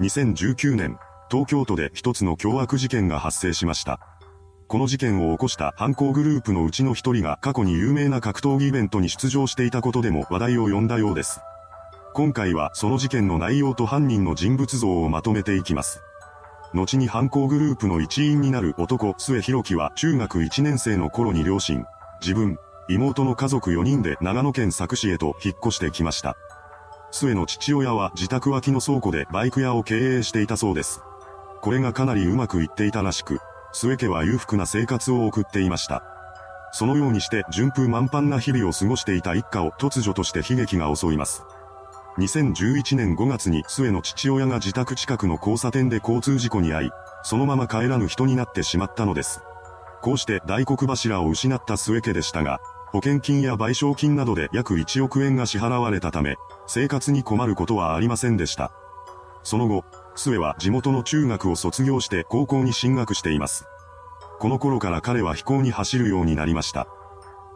2019年、東京都で一つの凶悪事件が発生しました。この事件を起こした犯行グループのうちの一人が過去に有名な格闘技イベントに出場していたことでも話題を呼んだようです。今回はその事件の内容と犯人の人物像をまとめていきます。後に犯行グループの一員になる男、末弘樹は中学1年生の頃に両親、自分、妹の家族4人で長野県佐久市へと引っ越してきました。末の父親は自宅脇の倉庫でバイク屋を経営していたそうです。これがかなりうまくいっていたらしく、末家は裕福な生活を送っていました。そのようにして順風満帆な日々を過ごしていた一家を突如として悲劇が襲います。2011年5月に末の父親が自宅近くの交差点で交通事故に遭い、そのまま帰らぬ人になってしまったのです。こうして大黒柱を失った末家でしたが、保険金や賠償金などで約1億円が支払われたため、生活に困ることはありませんでした。その後、末は地元の中学を卒業して高校に進学しています。この頃から彼は飛行に走るようになりました。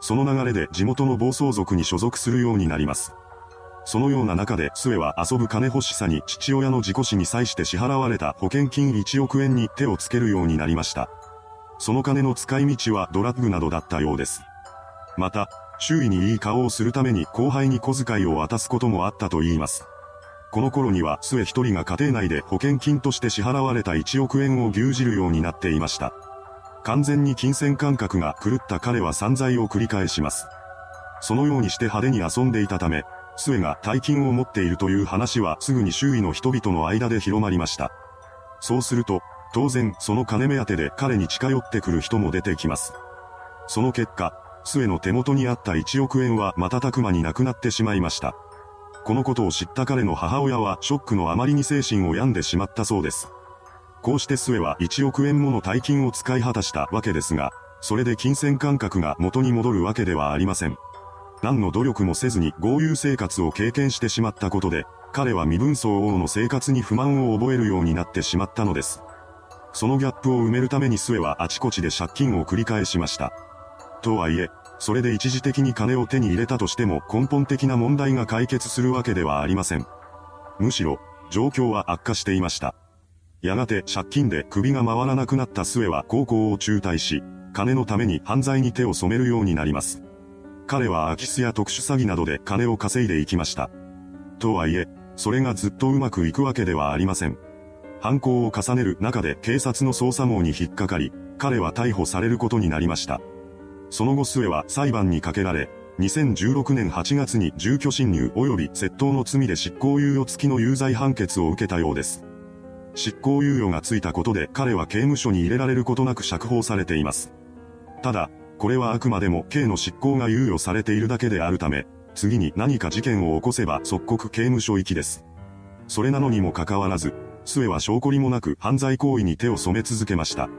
その流れで地元の暴走族に所属するようになります。そのような中で末は遊ぶ金欲しさに父親の事故死に際して支払われた保険金1億円に手をつけるようになりました。その金の使い道はドラッグなどだったようです。また、周囲にいい顔をするために後輩に小遣いを渡すこともあったと言います。この頃には末一人が家庭内で保険金として支払われた1億円を牛耳るようになっていました。完全に金銭感覚が狂った彼は散財を繰り返します。そのようにして派手に遊んでいたため、末が大金を持っているという話はすぐに周囲の人々の間で広まりました。そうすると、当然その金目当てで彼に近寄ってくる人も出てきます。その結果、末の手元にあった1億円は瞬く間になくなってしまいました。このことを知った彼の母親はショックのあまりに精神を病んでしまったそうです。こうして末は1億円もの大金を使い果たしたわけですが、それで金銭感覚が元に戻るわけではありません。何の努力もせずに豪遊生活を経験してしまったことで、彼は身分相応の生活に不満を覚えるようになってしまったのです。そのギャップを埋めるために末はあちこちで借金を繰り返しました。とはいえ、それで一時的に金を手に入れたとしても根本的な問題が解決するわけではありません。むしろ、状況は悪化していました。やがて借金で首が回らなくなった末は高校を中退し、金のために犯罪に手を染めるようになります。彼は空き巣や特殊詐欺などで金を稼いでいきました。とはいえ、それがずっとうまくいくわけではありません。犯行を重ねる中で警察の捜査網に引っかかり、彼は逮捕されることになりました。その後末は裁判にかけられ、2016年8月に住居侵入及び窃盗の罪で執行猶予付きの有罪判決を受けたようです。執行猶予がついたことで彼は刑務所に入れられることなく釈放されています。ただ、これはあくまでも刑の執行が猶予されているだけであるため、次に何か事件を起こせば即刻刑務所行きです。それなのにもかかわらず、末は証拠りもなく犯罪行為に手を染め続けました。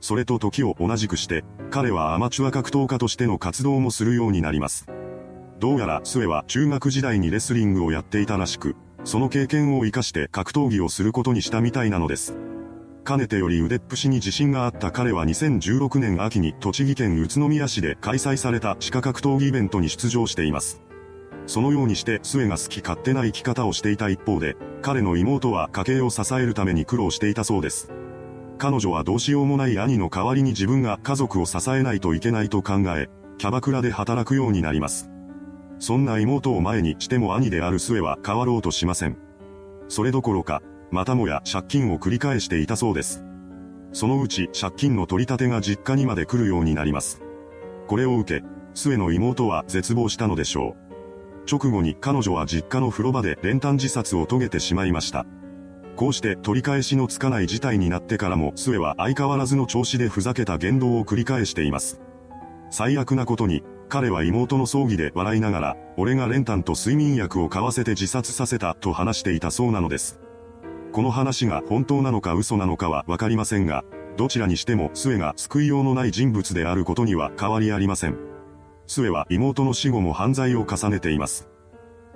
それと時を同じくして、彼はアマチュア格闘家としての活動もするようになります。どうやら末は中学時代にレスリングをやっていたらしく、その経験を活かして格闘技をすることにしたみたいなのです。かねてより腕っぷしに自信があった彼は2016年秋に栃木県宇都宮市で開催された地下格闘技イベントに出場しています。そのようにして末が好き勝手な生き方をしていた一方で、彼の妹は家計を支えるために苦労していたそうです。彼女はどうしようもない兄の代わりに自分が家族を支えないといけないと考え、キャバクラで働くようになります。そんな妹を前にしても兄である末は変わろうとしません。それどころか、またもや借金を繰り返していたそうです。そのうち借金の取り立てが実家にまで来るようになります。これを受け、末の妹は絶望したのでしょう。直後に彼女は実家の風呂場で練炭自殺を遂げてしまいました。こうして取り返しのつかない事態になってからも末は相変わらずの調子でふざけた言動を繰り返しています。最悪なことに、彼は妹の葬儀で笑いながら、俺が練炭と睡眠薬を買わせて自殺させたと話していたそうなのです。この話が本当なのか嘘なのかはわかりませんが、どちらにしても末が救いようのない人物であることには変わりありません。末は妹の死後も犯罪を重ねています。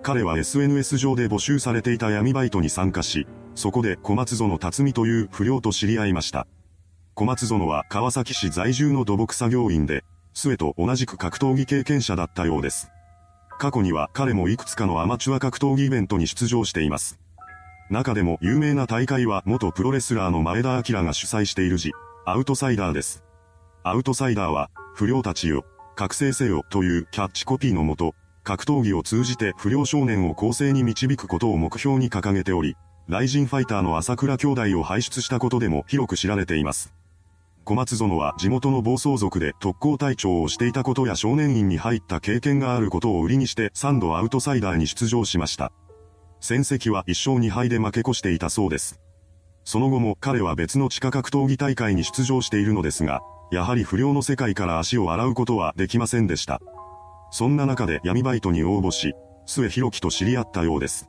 彼は SNS 上で募集されていた闇バイトに参加し、そこで小松園辰巳という不良と知り合いました。小松園は川崎市在住の土木作業員で、末と同じく格闘技経験者だったようです。過去には彼もいくつかのアマチュア格闘技イベントに出場しています。中でも有名な大会は元プロレスラーの前田明が主催している字、アウトサイダーです。アウトサイダーは、不良たちよ、覚醒せよというキャッチコピーのもと、格闘技を通じて不良少年を公正に導くことを目標に掲げており、ライジンファイターの朝倉兄弟を輩出したことでも広く知られています。小松園は地元の暴走族で特攻隊長をしていたことや少年院に入った経験があることを売りにして3度アウトサイダーに出場しました。戦績は1勝2敗で負け越していたそうです。その後も彼は別の地下格闘技大会に出場しているのですが、やはり不良の世界から足を洗うことはできませんでした。そんな中で闇バイトに応募し、末広樹と知り合ったようです。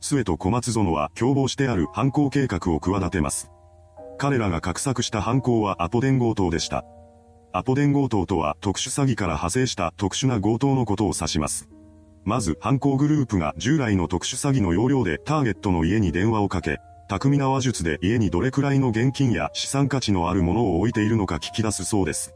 末と小松園は共謀してある犯行計画を企てます。彼らが画策した犯行はアポ電強盗でした。アポ電強盗とは特殊詐欺から派生した特殊な強盗のことを指します。まず犯行グループが従来の特殊詐欺の要領でターゲットの家に電話をかけ、巧みな話術で家にどれくらいの現金や資産価値のあるものを置いているのか聞き出すそうです。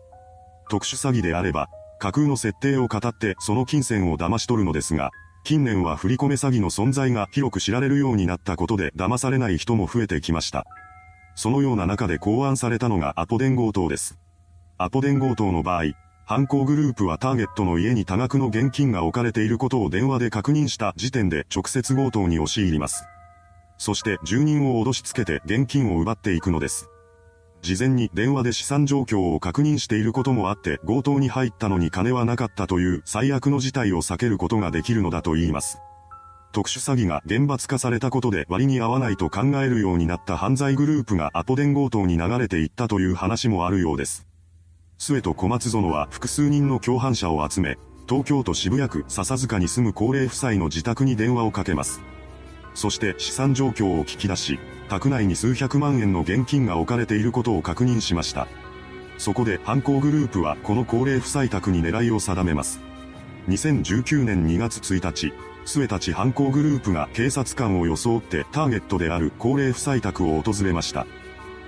特殊詐欺であれば、架空の設定を語ってその金銭を騙し取るのですが、近年は振り込め詐欺の存在が広く知られるようになったことで騙されない人も増えてきました。そのような中で考案されたのがアポ電強盗です。アポ電強盗の場合、犯行グループはターゲットの家に多額の現金が置かれていることを電話で確認した時点で直接強盗に押し入ります。そして住人を脅しつけて現金を奪っていくのです。事前に電話で資産状況を確認していることもあって強盗に入ったのに金はなかったという最悪の事態を避けることができるのだと言います。特殊詐欺が厳罰化されたことで割に合わないと考えるようになった犯罪グループがアポ電強盗に流れていったという話もあるようです。末と小松園は複数人の共犯者を集め、東京都渋谷区笹塚に住む高齢夫妻の自宅に電話をかけます。そして資産状況を聞き出し、宅内に数百万円の現金が置かれていることを確認しました。そこで犯行グループはこの高齢夫妻宅に狙いを定めます。2019年2月1日、末たち犯行グループが警察官を装ってターゲットである高齢夫妻宅を訪れました。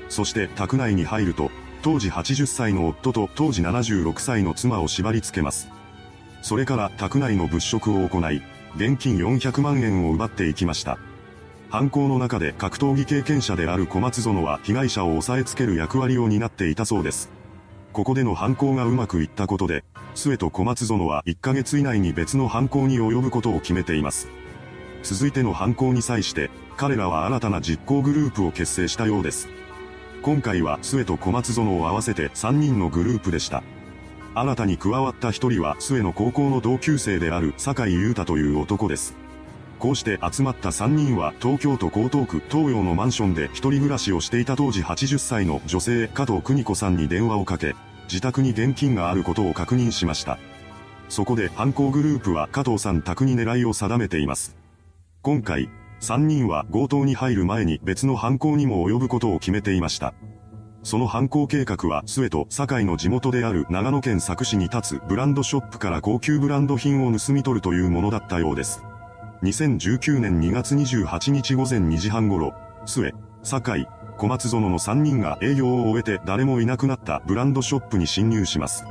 そして宅内に入ると、当時80歳の夫と当時76歳の妻を縛り付けます。それから宅内の物色を行い、現金400万円を奪っていきました。犯行の中で格闘技経験者である小松園は被害者を押さえつける役割を担っていたそうです。ここでの犯行がうまくいったことで、末と小松園は1ヶ月以内に別の犯行に及ぶことを決めています。続いての犯行に際して、彼らは新たな実行グループを結成したようです。今回は末と小松園を合わせて3人のグループでした。新たに加わった一人は末の高校の同級生である酒井優太という男です。こうして集まった3人は東京都江東区東洋のマンションで一人暮らしをしていた当時80歳の女性加藤邦子さんに電話をかけ、自宅に現金があることを確認しました。そこで犯行グループは加藤さん宅に狙いを定めています。今回、3人は強盗に入る前に別の犯行にも及ぶことを決めていました。その犯行計画は末と堺の地元である長野県佐久市に立つブランドショップから高級ブランド品を盗み取るというものだったようです。2019年2月28日午前2時半頃、末、堺、小松園の3人が営業を終えて誰もいなくなったブランドショップに侵入します。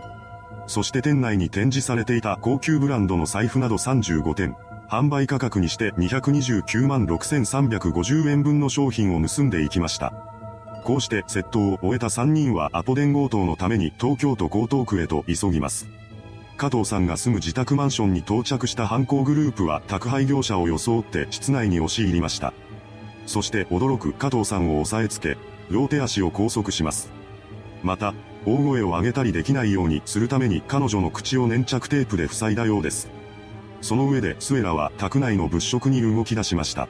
そして店内に展示されていた高級ブランドの財布など35点、販売価格にして229万6350円分の商品を盗んでいきました。こうして窃盗を終えた3人はアポ電強盗のために東京都江東区へと急ぎます。加藤さんが住む自宅マンションに到着した犯行グループは宅配業者を装って室内に押し入りました。そして驚く加藤さんを押さえつけ、両手足を拘束します。また、大声を上げたりできないようにするために彼女の口を粘着テープで塞いだようです。その上でスエラは宅内の物色に動き出しました。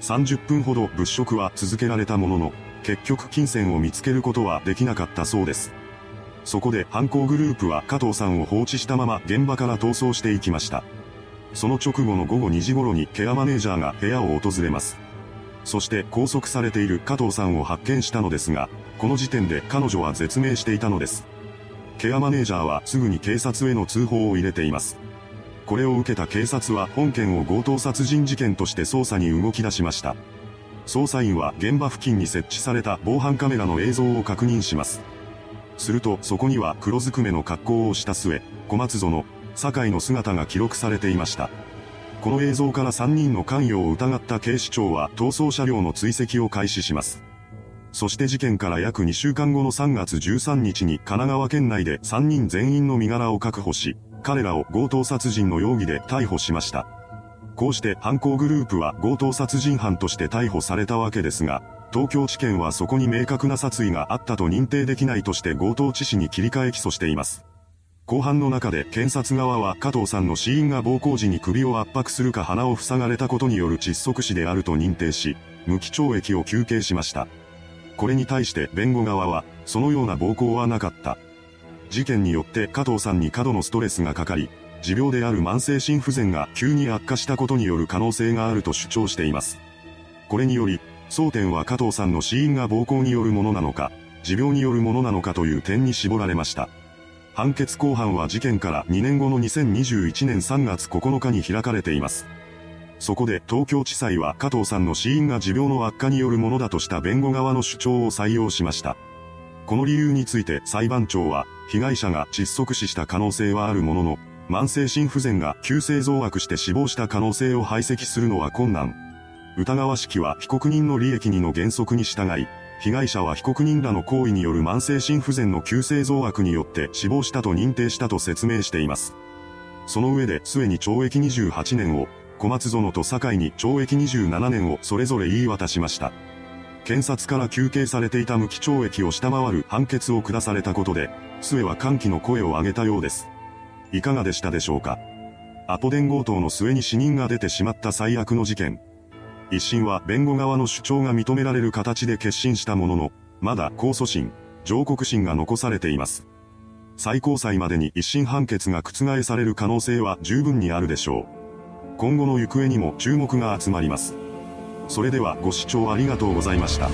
30分ほど物色は続けられたものの、結局金銭を見つけることはできなかったそうです。そこで犯行グループは加藤さんを放置したまま現場から逃走していきました。その直後の午後2時頃にケアマネージャーが部屋を訪れます。そして拘束されている加藤さんを発見したのですが、この時点で彼女は絶命していたのです。ケアマネージャーはすぐに警察への通報を入れています。これを受けた警察は本件を強盗殺人事件として捜査に動き出しました。捜査員は現場付近に設置された防犯カメラの映像を確認します。するとそこには黒ずくめの格好をした末、小松園、堺の姿が記録されていました。この映像から3人の関与を疑った警視庁は逃走車両の追跡を開始します。そして事件から約2週間後の3月13日に神奈川県内で3人全員の身柄を確保し、彼らを強盗殺人の容疑で逮捕しました。こうして犯行グループは強盗殺人犯として逮捕されたわけですが、東京地検はそこに明確な殺意があったと認定できないとして強盗致死に切り替え起訴しています。後半の中で検察側は加藤さんの死因が暴行時に首を圧迫するか鼻を塞がれたことによる窒息死であると認定し、無期懲役を求刑しました。これに対して弁護側は、そのような暴行はなかった。事件によって加藤さんに過度のストレスがかかり、持病である慢性心不全が急に悪化したことによる可能性があると主張しています。これにより、争点は加藤さんの死因が暴行によるものなのか、持病によるものなのかという点に絞られました。判決公判は事件から2年後の2021年3月9日に開かれています。そこで東京地裁は加藤さんの死因が持病の悪化によるものだとした弁護側の主張を採用しました。この理由について裁判長は、被害者が窒息死した可能性はあるものの、慢性心不全が急性増悪して死亡した可能性を排斥するのは困難。疑わしきは被告人の利益にの原則に従い、被害者は被告人らの行為による慢性心不全の急性増悪によって死亡したと認定したと説明しています。その上で、末に懲役28年を、小松園と堺に懲役27年をそれぞれ言い渡しました。検察から求刑されていた無期懲役を下回る判決を下されたことで、末は歓喜の声を上げたようです。いかがでしたでしょうか？アポ電強盗の末に死人が出てしまった最悪の事件。一審は弁護側の主張が認められる形で決心したものの、まだ控訴審、上告審が残されています。最高裁までに一審判決が覆される可能性は十分にあるでしょう。今後の行方にも注目が集まります。それではご視聴ありがとうございました。